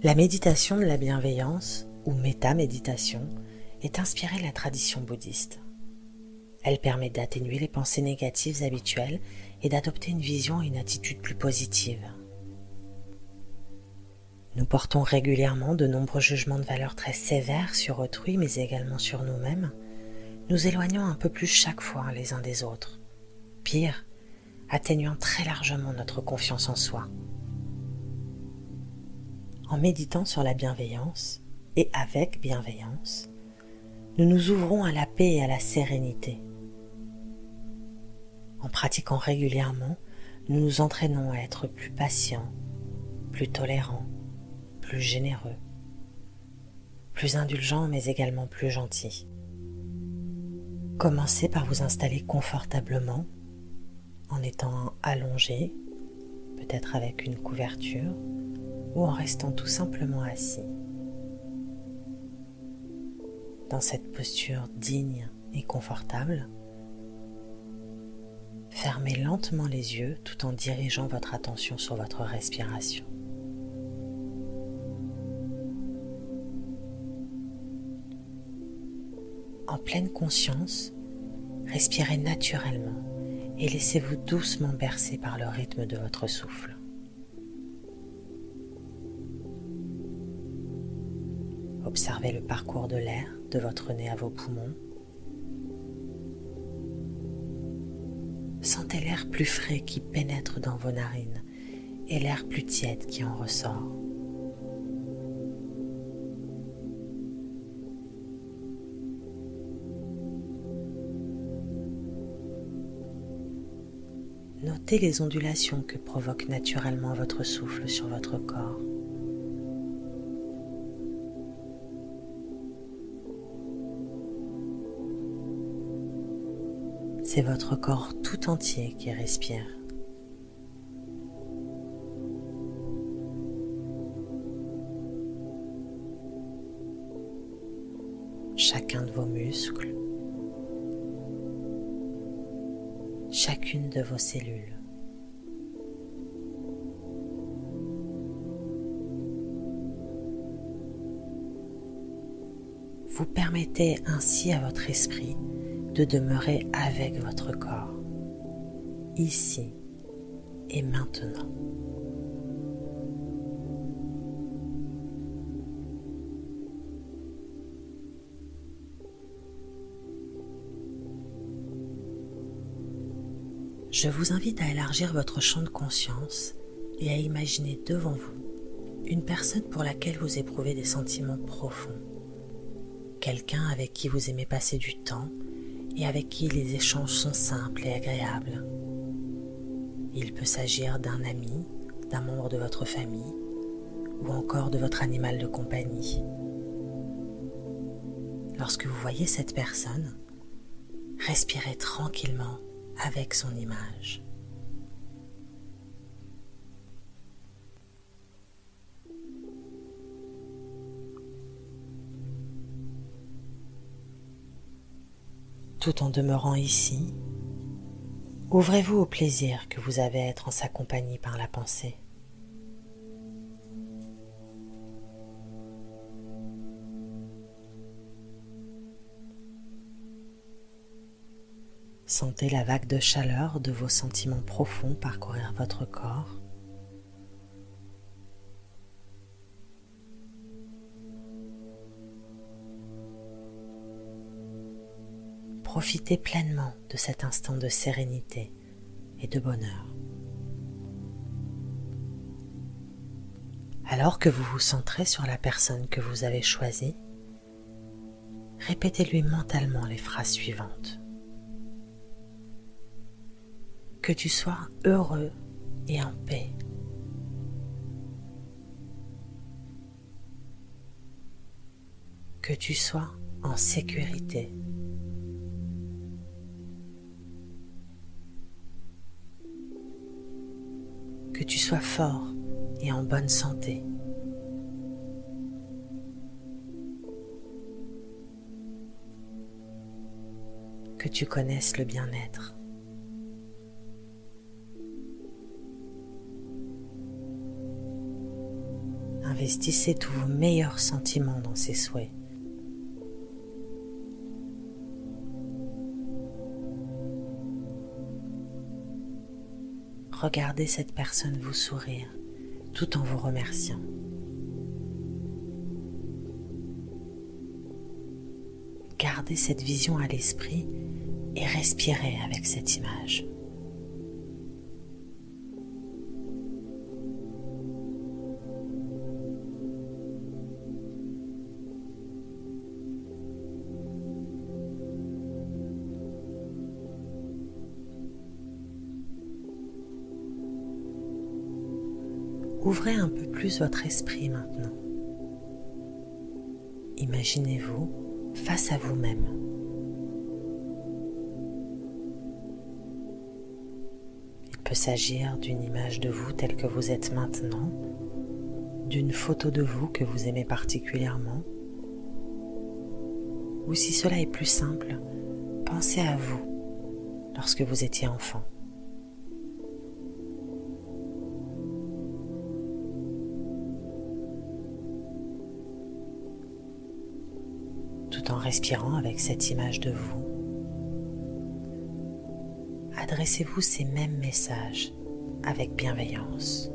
La méditation de la bienveillance, ou métaméditation, est inspirée de la tradition bouddhiste. Elle permet d'atténuer les pensées négatives habituelles et d'adopter une vision et une attitude plus positive. Nous portons régulièrement de nombreux jugements de valeur très sévères sur autrui, mais également sur nous-mêmes, nous éloignant un peu plus chaque fois les uns des autres. Pire, atténuant très largement notre confiance en soi. En méditant sur la bienveillance, et avec bienveillance, nous nous ouvrons à la paix et à la sérénité. En pratiquant régulièrement, nous nous entraînons à être plus patients, plus tolérants, plus généreux, plus indulgents mais également plus gentils. Commencez par vous installer confortablement en étant allongé, peut-être avec une couverture, ou en restant tout simplement assis. Dans cette posture digne et confortable, fermez lentement les yeux tout en dirigeant votre attention sur votre respiration. En pleine conscience, respirez naturellement et laissez-vous doucement bercer par le rythme de votre souffle. Observez le parcours de l'air de votre nez à vos poumons. Sentez l'air plus frais qui pénètre dans vos narines et l'air plus tiède qui en ressort. Notez les ondulations que provoque naturellement votre souffle sur votre corps. C'est votre corps tout entier qui respire. Chacun de vos muscles chacune de vos cellules. Vous permettez ainsi à votre esprit de demeurer avec votre corps, ici et maintenant. Je vous invite à élargir votre champ de conscience et à imaginer devant vous une personne pour laquelle vous éprouvez des sentiments profonds, quelqu'un avec qui vous aimez passer du temps et avec qui les échanges sont simples et agréables. Il peut s'agir d'un ami, d'un membre de votre famille ou encore de votre animal de compagnie. Lorsque vous voyez cette personne, respirez tranquillement avec son image. Tout en demeurant ici, ouvrez-vous au plaisir que vous avez à être en sa compagnie par la pensée. Sentez la vague de chaleur de vos sentiments profonds parcourir votre corps. Profitez pleinement de cet instant de sérénité et de bonheur. Alors que vous vous centrez sur la personne que vous avez choisie, répétez-lui mentalement les phrases suivantes. que tu sois heureux et en paix. Que tu sois en sécurité. Que tu sois fort et en bonne santé. Que tu connaisses le bien-être. Investissez tous vos meilleurs sentiments dans ces souhaits. Regardez cette personne vous sourire tout en vous remerciant. Gardez cette vision à l'esprit et respirez avec cette image. Ouvrez un peu plus votre esprit maintenant. Imaginez-vous face à vous-même. Il peut s'agir d'une image de vous telle que vous êtes maintenant, d'une photo de vous que vous aimez particulièrement, ou si cela est plus simple, pensez à vous lorsque vous étiez enfant. En respirant avec cette image de vous, adressez-vous ces mêmes messages avec bienveillance.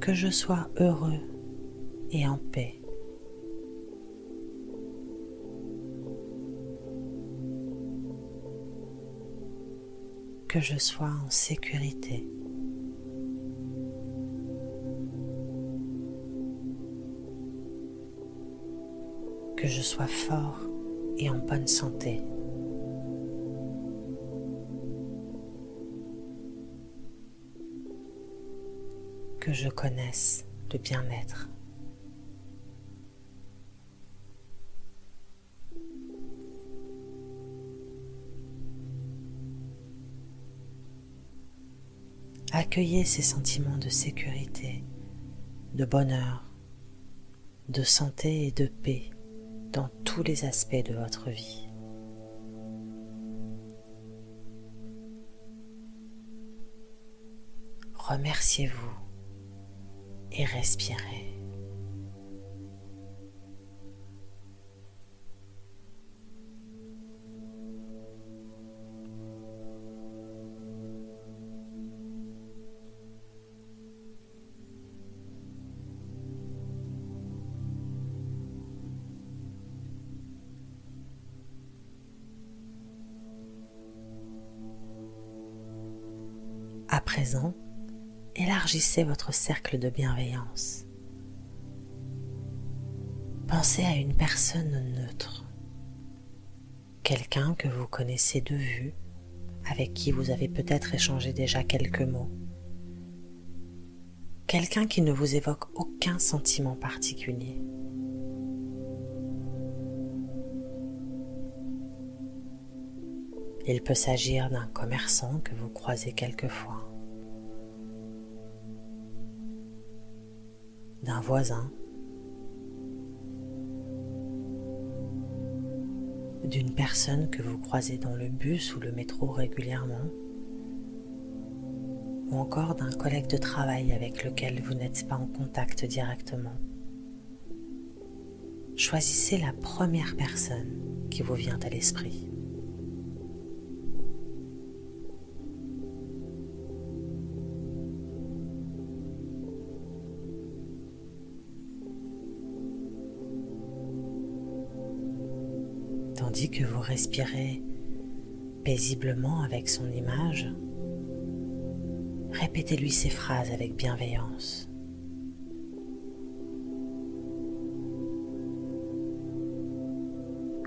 Que je sois heureux et en paix. Que je sois en sécurité. Que je sois fort et en bonne santé. Que je connaisse le bien-être. Accueillez ces sentiments de sécurité, de bonheur, de santé et de paix dans tous les aspects de votre vie. Remerciez-vous et respirez. Élargissez votre cercle de bienveillance. Pensez à une personne neutre, quelqu'un que vous connaissez de vue, avec qui vous avez peut-être échangé déjà quelques mots, quelqu'un qui ne vous évoque aucun sentiment particulier. Il peut s'agir d'un commerçant que vous croisez quelquefois, d'un voisin, d'une personne que vous croisez dans le bus ou le métro régulièrement, ou encore d'un collègue de travail avec lequel vous n'êtes pas en contact directement. Choisissez la première personne qui vous vient à l'esprit. Que vous respirez paisiblement avec son image, répétez-lui ces phrases avec bienveillance.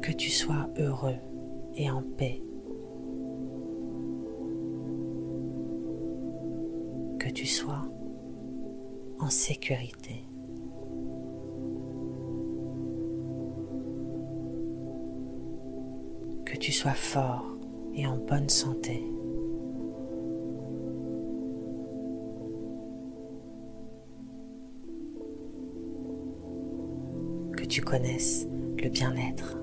Que tu sois heureux et en paix. Que tu sois en sécurité. sois fort et en bonne santé. Que tu connaisses le bien-être.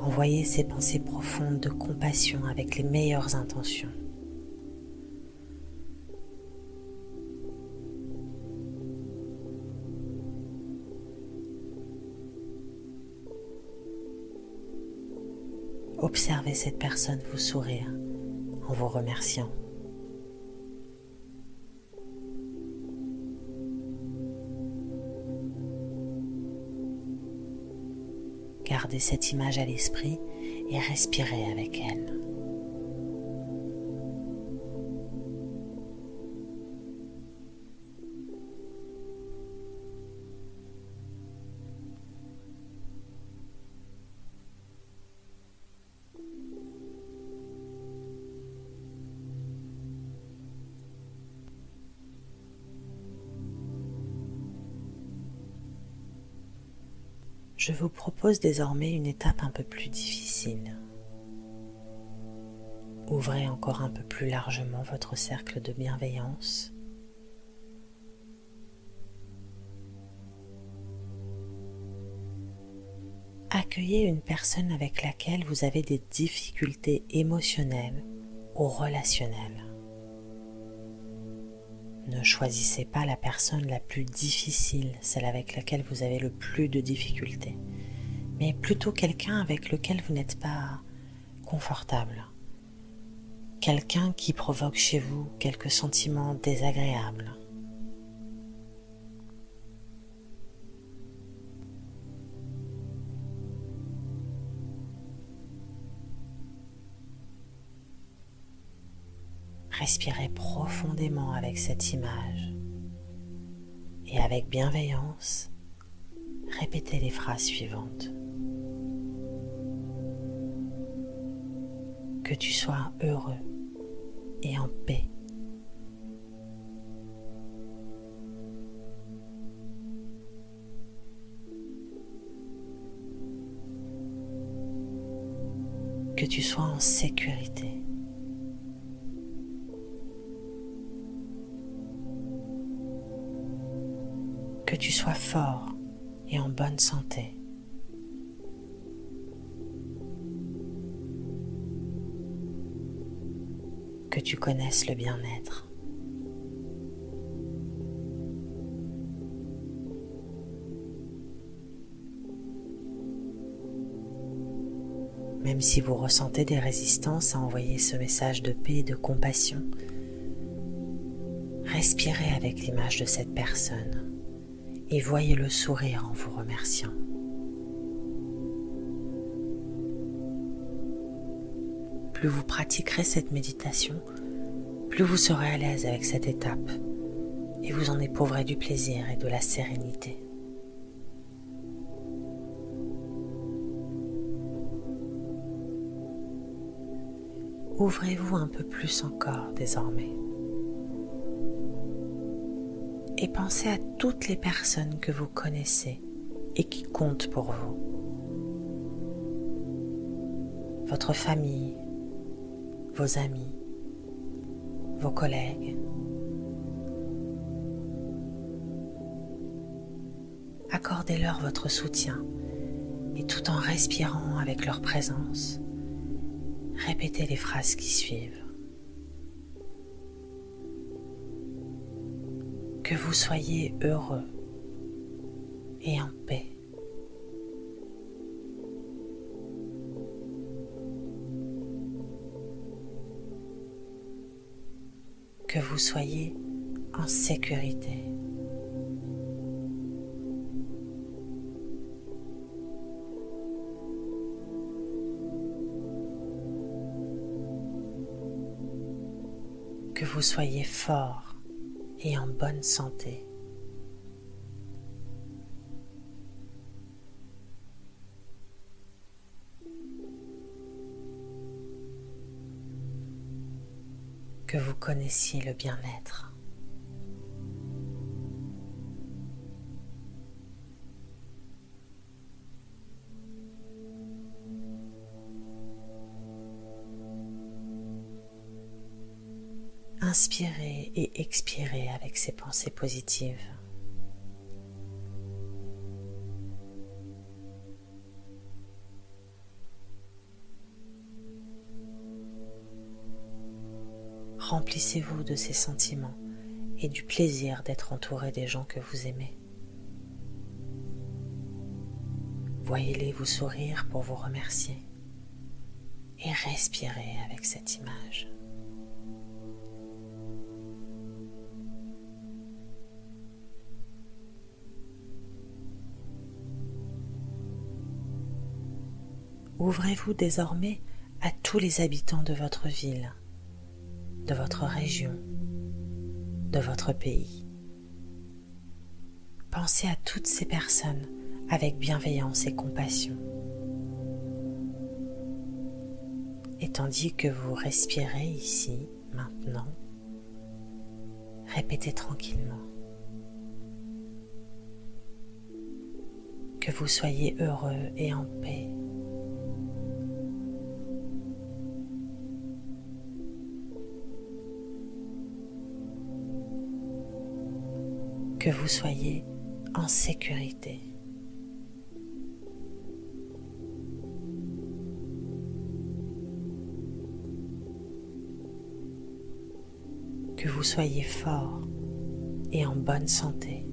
Envoyez ces pensées profondes de compassion avec les meilleures intentions. Observez cette personne vous sourire en vous remerciant. Gardez cette image à l'esprit et respirez avec elle. Je vous propose désormais une étape un peu plus difficile. Ouvrez encore un peu plus largement votre cercle de bienveillance. Accueillez une personne avec laquelle vous avez des difficultés émotionnelles ou relationnelles. Ne choisissez pas la personne la plus difficile, celle avec laquelle vous avez le plus de difficultés, mais plutôt quelqu'un avec lequel vous n'êtes pas confortable. Quelqu'un qui provoque chez vous quelques sentiments désagréables. Respirez profondément avec cette image et avec bienveillance, répétez les phrases suivantes. Que tu sois heureux et en paix. Que tu sois en sécurité. Que tu sois fort et en bonne santé. Que tu connaisses le bien-être. Même si vous ressentez des résistances à envoyer ce message de paix et de compassion, respirez avec l'image de cette personne et voyez le sourire en vous remerciant. Plus vous pratiquerez cette méditation, plus vous serez à l'aise avec cette étape et vous en éprouverez du plaisir et de la sérénité. Ouvrez-vous un peu plus encore désormais et pensez à toutes les personnes que vous connaissez et qui comptent pour vous. Votre famille, vos amis, vos collègues. Accordez-leur votre soutien et tout en respirant avec leur présence, répétez les phrases qui suivent. Que vous soyez heureux et en paix. Que vous soyez en sécurité. Que vous soyez fort et en bonne santé. Que vous connaissiez le bien-être. inspirez et expirez avec ces pensées positives. Remplissez-vous de ces sentiments et du plaisir d'être entouré des gens que vous aimez. Voyez-les vous sourire pour vous remercier et respirez avec cette image. Ouvrez-vous désormais à tous les habitants de votre ville, de votre région, de votre pays. Pensez à toutes ces personnes avec bienveillance et compassion. Et tandis que vous respirez ici, maintenant, répétez tranquillement. Que vous soyez heureux et en paix. Que vous soyez en sécurité. que vous soyez fort et en bonne santé.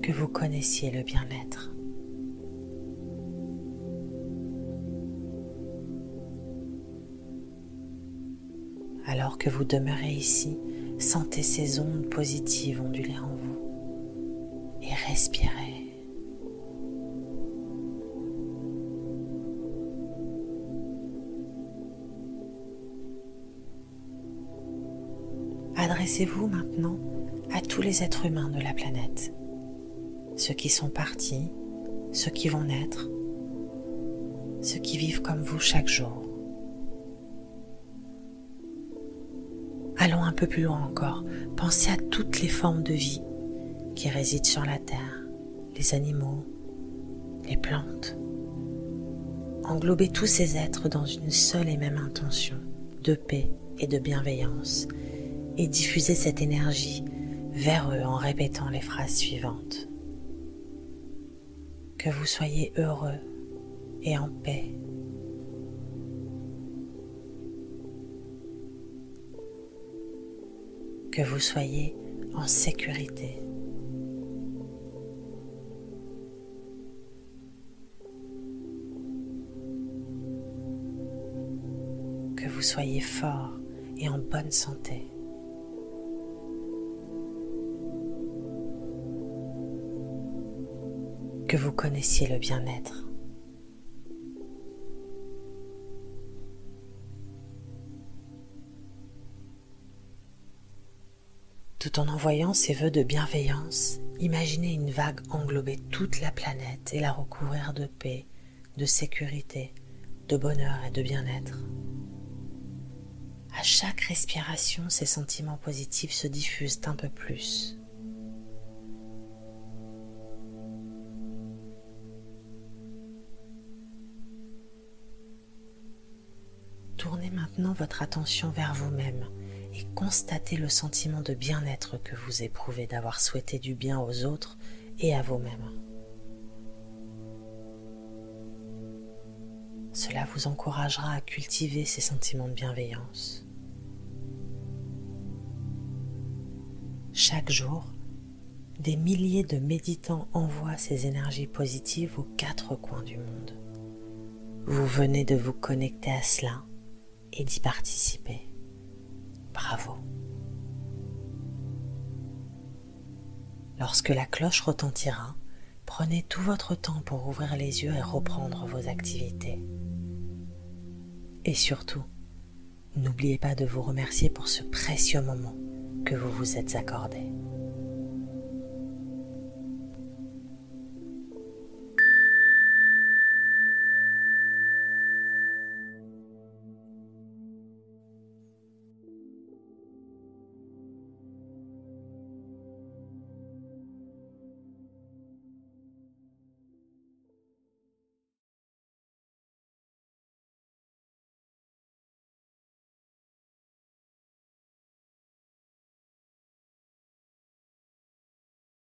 Que vous connaissiez le bien-être. Alors que vous demeurez ici, sentez ces ondes positives onduler en vous et respirez. Adressez-vous maintenant à tous les êtres humains de la planète, ceux qui sont partis, ceux qui vont naître, ceux qui vivent comme vous chaque jour. Peu plus loin encore, pensez à toutes les formes de vie qui résident sur la Terre, les animaux, les plantes. Englobez tous ces êtres dans une seule et même intention de paix et de bienveillance et diffusez cette énergie vers eux en répétant les phrases suivantes. Que vous soyez heureux et en paix. Que vous soyez en sécurité. Que vous soyez fort et en bonne santé. que vous connaissiez le bien-être. Tout en envoyant ces vœux de bienveillance, imaginez une vague englober toute la planète et la recouvrir de paix, de sécurité, de bonheur et de bien-être. À chaque respiration, ces sentiments positifs se diffusent un peu plus. Tournez maintenant votre attention vers vous-même et constatez le sentiment de bien-être que vous éprouvez d'avoir souhaité du bien aux autres et à vous-même. Cela vous encouragera à cultiver ces sentiments de bienveillance. Chaque jour, des milliers de méditants envoient ces énergies positives aux quatre coins du monde. Vous venez de vous connecter à cela et d'y participer. Bravo. Lorsque la cloche retentira, prenez tout votre temps pour ouvrir les yeux et reprendre vos activités. Et surtout, n'oubliez pas de vous remercier pour ce précieux moment que vous vous êtes accordé.